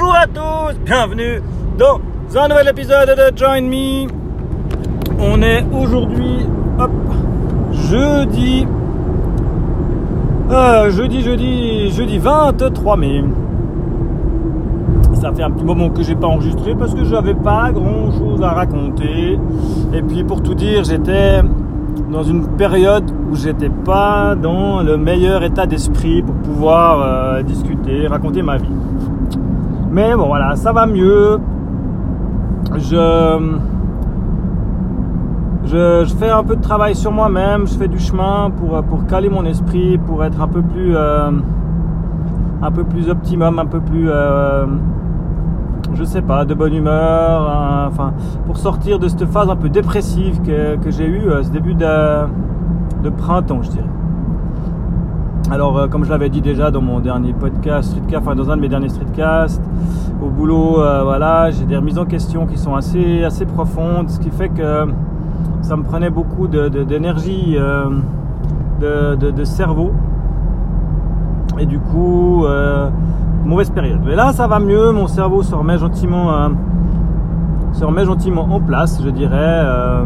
Bonjour à tous, bienvenue dans un nouvel épisode de Join Me. On est aujourd'hui, hop, jeudi, euh, jeudi, jeudi, jeudi 23 mai. Ça fait un petit moment que j'ai pas enregistré parce que j'avais pas grand chose à raconter. Et puis pour tout dire, j'étais dans une période où j'étais pas dans le meilleur état d'esprit pour pouvoir euh, discuter, raconter ma vie. Mais bon voilà, ça va mieux. Je, fais un peu de travail sur moi-même, je fais du chemin pour, pour caler mon esprit, pour être un peu plus, euh, un peu plus optimum, un peu plus euh, je sais pas, de bonne humeur, hein, enfin, pour sortir de cette phase un peu dépressive que, j'ai eue euh, ce début de, printemps, je dirais. Alors, euh, comme je l'avais dit déjà dans mon dernier podcast, streetcast, enfin dans un de mes derniers streetcasts, au boulot, euh, voilà, j'ai des remises en question qui sont assez, assez profondes, ce qui fait que ça me prenait beaucoup d'énergie, de, de, cerveau. Et du coup, mauvaise période. Mais là, ça va mieux, mon cerveau se remet gentiment, euh, se remet gentiment en place, je dirais. Euh,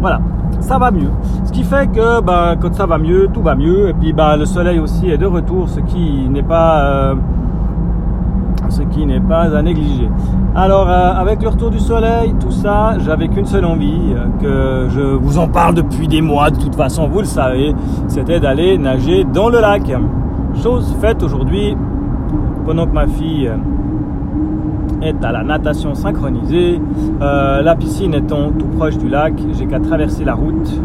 voilà, ça va mieux. Ce qui fait que bah, quand ça va mieux, tout va mieux. Et puis bah, le soleil aussi est de retour, ce qui n'est pas, euh, ce qui n'est pas à négliger. Alors avec le retour du soleil, tout ça, j'avais qu'une seule envie, que je vous en parle depuis des mois. De toute façon, vous le savez, c'était d'aller nager dans le lac. Chose faite aujourd'hui, pendant que ma fille est à la natation synchronisée, euh, la piscine étant tout proche du lac, j'ai qu'à traverser la route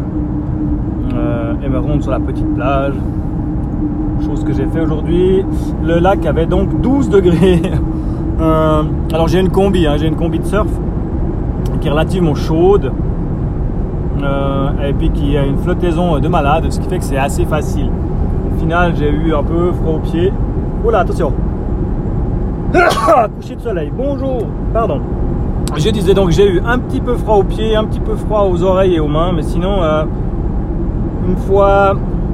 euh, et me rendre sur la petite plage. Chose que j'ai fait aujourd'hui. Le lac avait donc 12 degrés. Euh, alors j'ai une combi, hein, j'ai une combi de surf qui est relativement chaude. et puis qui a une flottaison de malade, ce qui fait que c'est assez facile final, j'ai eu un peu froid aux pieds. Oula, attention. Coucher de soleil. Bonjour. Pardon. Je disais donc j'ai eu un petit peu froid aux pieds, un petit peu froid aux oreilles et aux mains, mais sinon, euh, une fois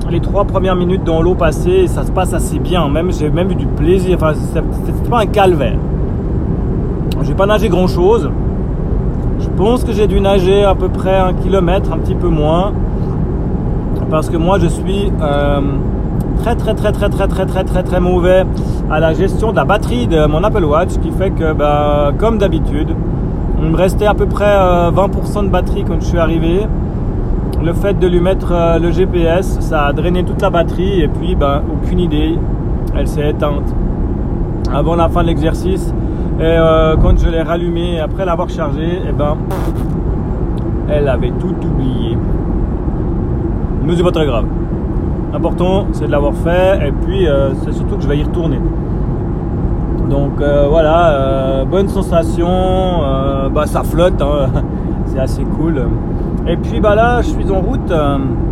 les trois premières minutes dans l'eau passées, ça se passe assez bien. Même j'ai même eu du plaisir. Enfin, c'était pas un calvaire. J'ai pas nagé grand chose. Je pense que j'ai dû nager à peu près un kilomètre, un petit peu moins, parce que moi je suis euh, très très très très très très très très très mauvais à la gestion de la batterie de mon Apple Watch, qui fait que bah, comme d'habitude, il me restait à peu près 20% euh, de batterie quand je suis arrivé. Le fait de lui mettre euh, le GPS, ça a drainé toute la batterie et puis bah, aucune idée, elle s'est éteinte avant la fin de l'exercice. Et euh, quand je l'ai rallumée après l'avoir chargée, et eh ben, elle avait tout oublié. Mais c'est pas très grave. L'important, c'est de l'avoir fait et puis euh, c'est surtout que je vais y retourner. Donc euh, voilà, euh, bonne sensation, bah, ça flotte, hein. c'est assez cool. Et puis bah là, je suis en route.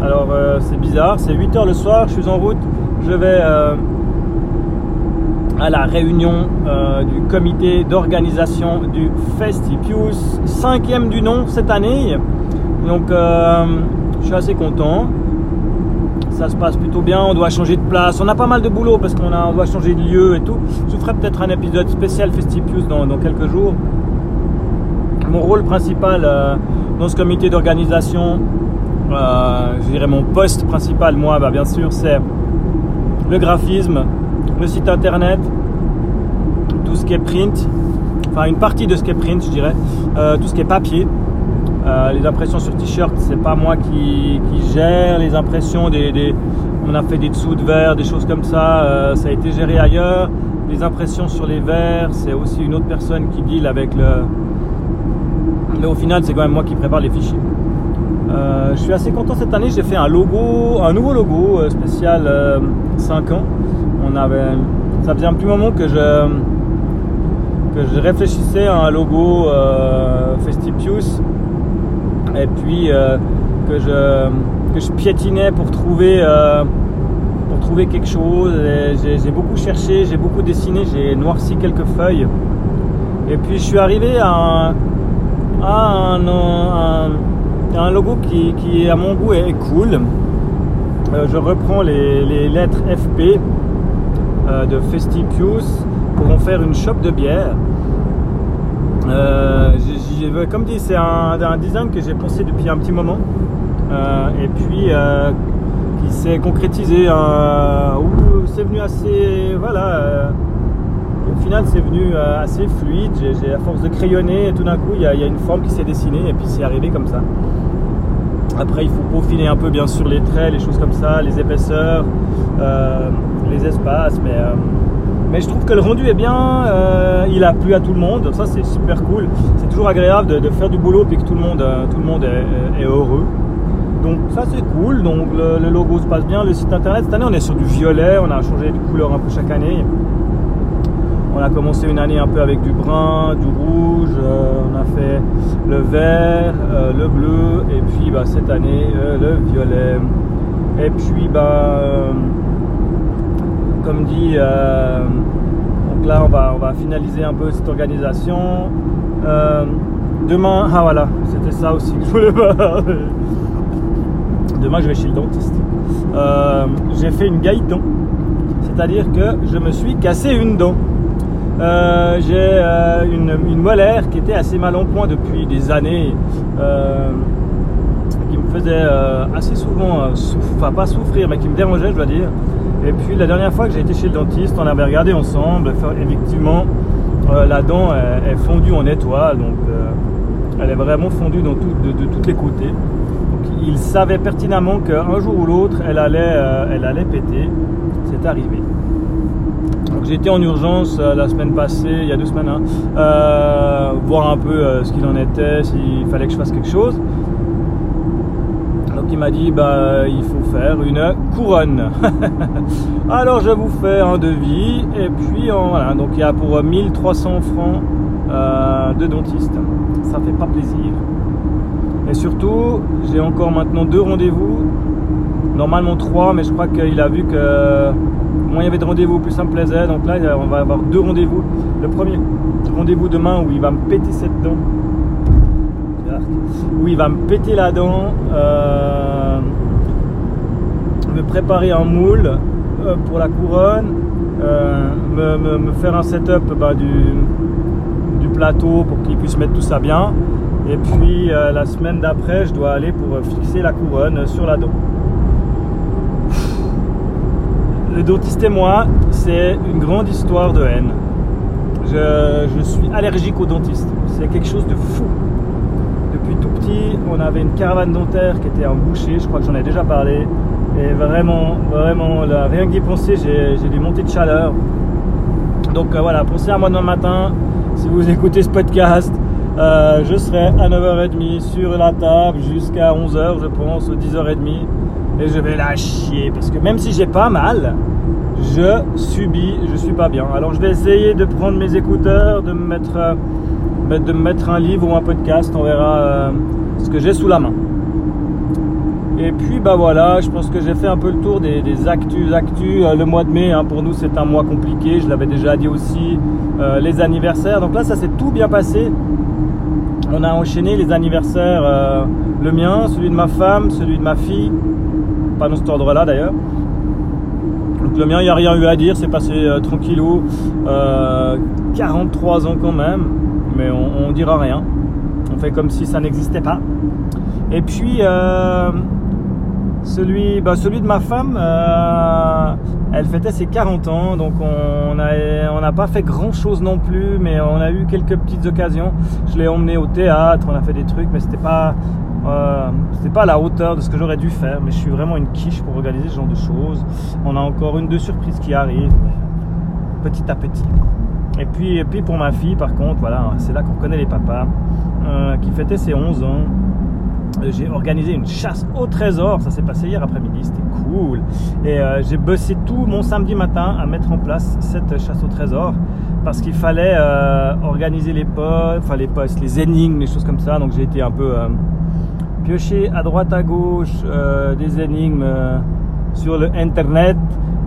alors c'est bizarre, c'est 8h le soir, je suis en route. Je vais à la réunion du comité d'organisation du Festipius, cinquième du nom cette année. Donc je suis assez content ça se passe plutôt bien, on doit changer de place, on a pas mal de boulot parce qu'on on doit changer de lieu et tout. Je ferai peut-être un épisode spécial Festipius dans, dans, quelques jours. Mon rôle principal euh, dans ce comité d'organisation, euh, je dirais mon poste principal, moi, bah, bien sûr, c'est le graphisme, le site internet, tout ce qui est print, enfin une partie de ce qui est print, je dirais, euh, tout ce qui est papier. Euh, les impressions sur t-shirt, c'est pas moi qui, gère les impressions. Des, on a fait des dessous de verre, des choses comme ça. Euh, ça a été géré ailleurs. Les impressions sur les verres, c'est aussi une autre personne qui deal avec le. Mais au final, c'est quand même moi qui prépare les fichiers. Euh, je suis assez content cette année. J'ai fait un logo, un nouveau logo spécial 5 ans. On avait, ça faisait un petit moment que je que je réfléchissais à un logo Festipius et puis euh, que, je, je piétinais pour trouver, euh, pour trouver quelque chose. J'ai beaucoup cherché, j'ai beaucoup dessiné, j'ai noirci quelques feuilles. Et puis je suis arrivé à un, logo qui, qui, à mon goût est cool. Euh, je reprends les, lettres FP. de Festipius pourront faire une shop de bière. Comme dit, c'est un, design que j'ai pensé depuis un petit moment. et puis qui s'est concrétisé, c'est venu assez. Voilà au final, c'est venu euh, assez fluide. J'ai, à force de crayonner, tout d'un coup, il y, a une forme qui s'est dessinée et puis c'est arrivé comme ça. Après, il faut peaufiner un peu, bien sûr, les traits, les choses comme ça, les épaisseurs, euh, les espaces. Mais, euh, mais je trouve que le rendu est bien. il a plu à tout le monde. Ça, c'est super cool. C'est toujours agréable de, faire du boulot et que tout le monde, tout le monde est, heureux. Donc ça c'est cool, donc le, logo se passe bien, le site internet, cette année on est sur du violet, on a changé de couleur un peu chaque année. On a commencé une année un peu avec du brun, du rouge, euh, on a fait le vert, euh, le bleu, et puis bah, cette année euh, le violet. Et puis bah comme dit, donc là on va, on va finaliser un peu cette organisation. demain, ah voilà, c'était ça aussi que je voulais parler. Demain je vais chez le dentiste. J'ai fait une gaïton, c'est-à-dire que je me suis cassé une dent. Euh, j'ai euh, une, molaire qui était assez mal en point depuis des années, euh, qui me faisait assez souvent, enfin pas souffrir, mais qui me dérangeait, je dois dire. Et puis la dernière fois que j'ai été chez le dentiste, on avait regardé ensemble, effectivement, la dent est, fondue en étoile, donc elle est vraiment fondue de, tous les côtés. Donc il savait pertinemment qu'un jour ou l'autre, elle allait, elle allait péter. C'est arrivé. J'ai été en urgence euh, la semaine passée, il y a deux semaines, hein, euh, voir un peu euh, ce qu'il en était, s'il fallait que je fasse quelque chose. Il m'a dit bah il faut faire une couronne. Alors je vous fais un devis et puis voilà donc il y a pour 1300 francs de dentiste. Ça fait pas plaisir. Et surtout j'ai encore maintenant deux rendez-vous. Normalement trois mais je crois qu'il a vu que Moins il y avait de rendez-vous, plus ça me plaisait. Donc là, on va avoir deux rendez-vous. Le premier rendez-vous demain où il va me péter cette dent. Où il va me péter la dent. Euh, me préparer un moule euh, pour la couronne. Euh, me, faire un setup bah, du, plateau pour qu'il puisse mettre tout ça bien. Et puis la semaine d'après, je dois aller pour fixer la couronne sur la dent le dentiste et moi, c'est une grande histoire de haine. Je, suis allergique aux dentistes. C'est quelque chose de fou. On avait une caravane dentaire qui était en boucher, je crois que j'en ai déjà parlé. Et vraiment, vraiment, rien que d'y penser, j'ai des montées de chaleur. Donc euh, voilà, pensez à moi demain matin, si vous écoutez ce podcast, euh, je serai à 9h30 sur la table jusqu'à 11h, je pense, 10h30 et je vais la parce que même si j'ai pas mal, je subis, je suis pas bien. Alors je vais essayer de prendre mes écouteurs, de me mettre, euh, de mettre un livre ou un podcast, on verra euh, ce que j'ai sous la main. Et puis bah voilà, je pense que j'ai fait un peu le tour des, actus, actus. Euh, le mois de mai, hein, pour nous c'est un mois compliqué, je l'avais déjà dit aussi. les anniversaires, donc là ça s'est tout bien passé. On a enchaîné les anniversaires, le mien, celui de ma femme, celui de ma fille, pas dans cet ordre-là d'ailleurs. Le mien, il n'y a rien eu à dire, c'est passé euh, tranquillou. 43 euh, ans quand même, on, dira rien. On fait comme si ça n'existait pas. Et puis euh, celui, bah, celui de ma femme, elle fêtait ses 40 ans, donc on n'a on pas fait grand chose non plus, mais on a eu quelques petites occasions. Je l'ai emmené au théâtre, on a fait des trucs, mais c'était pas euh, pas à la hauteur de ce que j'aurais dû faire, mais je suis vraiment une quiche pour organiser ce genre de choses. On a encore une deux surprises qui arrivent, petit à petit. Et puis, et puis pour ma fille, par contre, voilà, c'est là qu'on connaît les papas, euh, qui fêtait ses 11 ans. J'ai organisé une chasse au trésor, ça s'est passé hier après-midi, c'était cool. Et euh, j'ai bossé tout mon samedi matin à mettre en place cette chasse au trésor parce qu'il fallait organiser les postes, enfin les postes, les énigmes, les choses comme ça. Donc j'ai été un peu piocher à droite à gauche euh, des énigmes euh, sur le internet.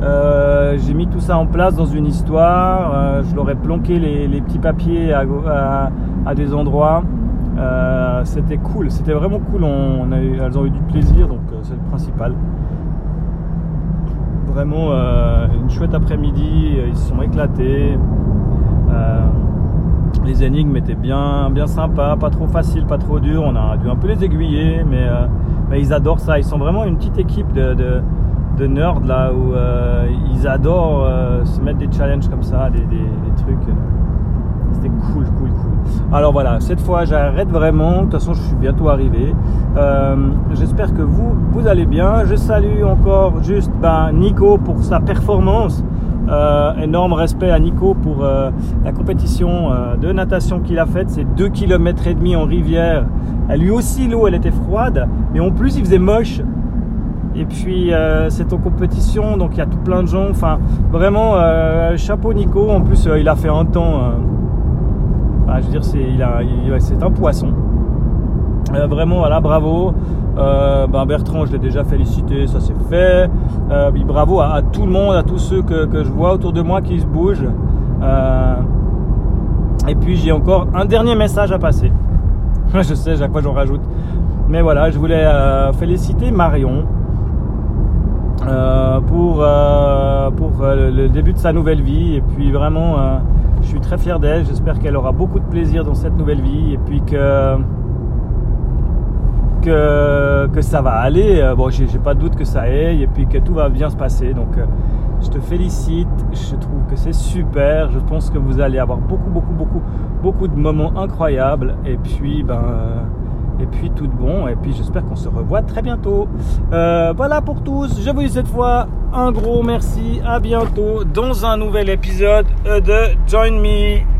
Euh, j'ai mis tout ça en place dans une histoire. je leur ai planqué les, petits papiers à, des endroits. c'était cool, c'était vraiment cool. Elles ont eu du plaisir, donc c'est le principal. vraiment une chouette après-midi. Ils se sont éclatés. les énigmes étaient bien, bien sympas, pas trop faciles, pas trop dures. On a dû un peu les aiguiller, mais, ils adorent ça. Ils sont vraiment une petite équipe de, nerds là où ils adorent se mettre des challenges comme ça, des, trucs. C'était cool, cool, cool. Alors voilà, cette fois j'arrête vraiment. De toute façon, je suis bientôt arrivé. Euh, j'espère que vous, allez bien. Je salue encore juste ben, Nico pour sa performance. Euh, énorme respect à Nico pour euh, la compétition de natation qu'il a faite. C'est 2 km et demi en rivière. Lui aussi, l'eau, elle était froide. Mais en plus, il faisait moche. Et puis c'est en compétition, donc il y a tout plein de gens. Enfin, vraiment, chapeau Nico. En plus, il a fait un temps bah, je veux dire, c'est un poisson. Euh, vraiment, voilà, bravo. Euh, ben Bertrand, je l'ai déjà félicité, ça c'est fait. Euh, bravo à, tout le monde, à tous ceux que, je vois autour de moi qui se bougent. et puis j'ai encore un dernier message à passer. je sais, à quoi j'en rajoute. Mais voilà, je voulais féliciter Marion pour, pour le début de sa nouvelle vie. Et puis vraiment je suis très fier d'elle. J'espère qu'elle aura beaucoup de plaisir dans cette nouvelle vie et puis que que, que ça va aller. Euh, bon, j'ai pas de doute que ça aille et puis que tout va bien se passer. Donc, euh, je te félicite. Je trouve que c'est super. Je pense que vous allez avoir beaucoup, beaucoup, beaucoup, beaucoup de moments incroyables. Et puis, ben. Et puis tout de bon. Et puis j'espère qu'on se revoit très bientôt. Euh, voilà pour tous. Je vous dis cette fois un gros merci. À bientôt dans un nouvel épisode de Join Me.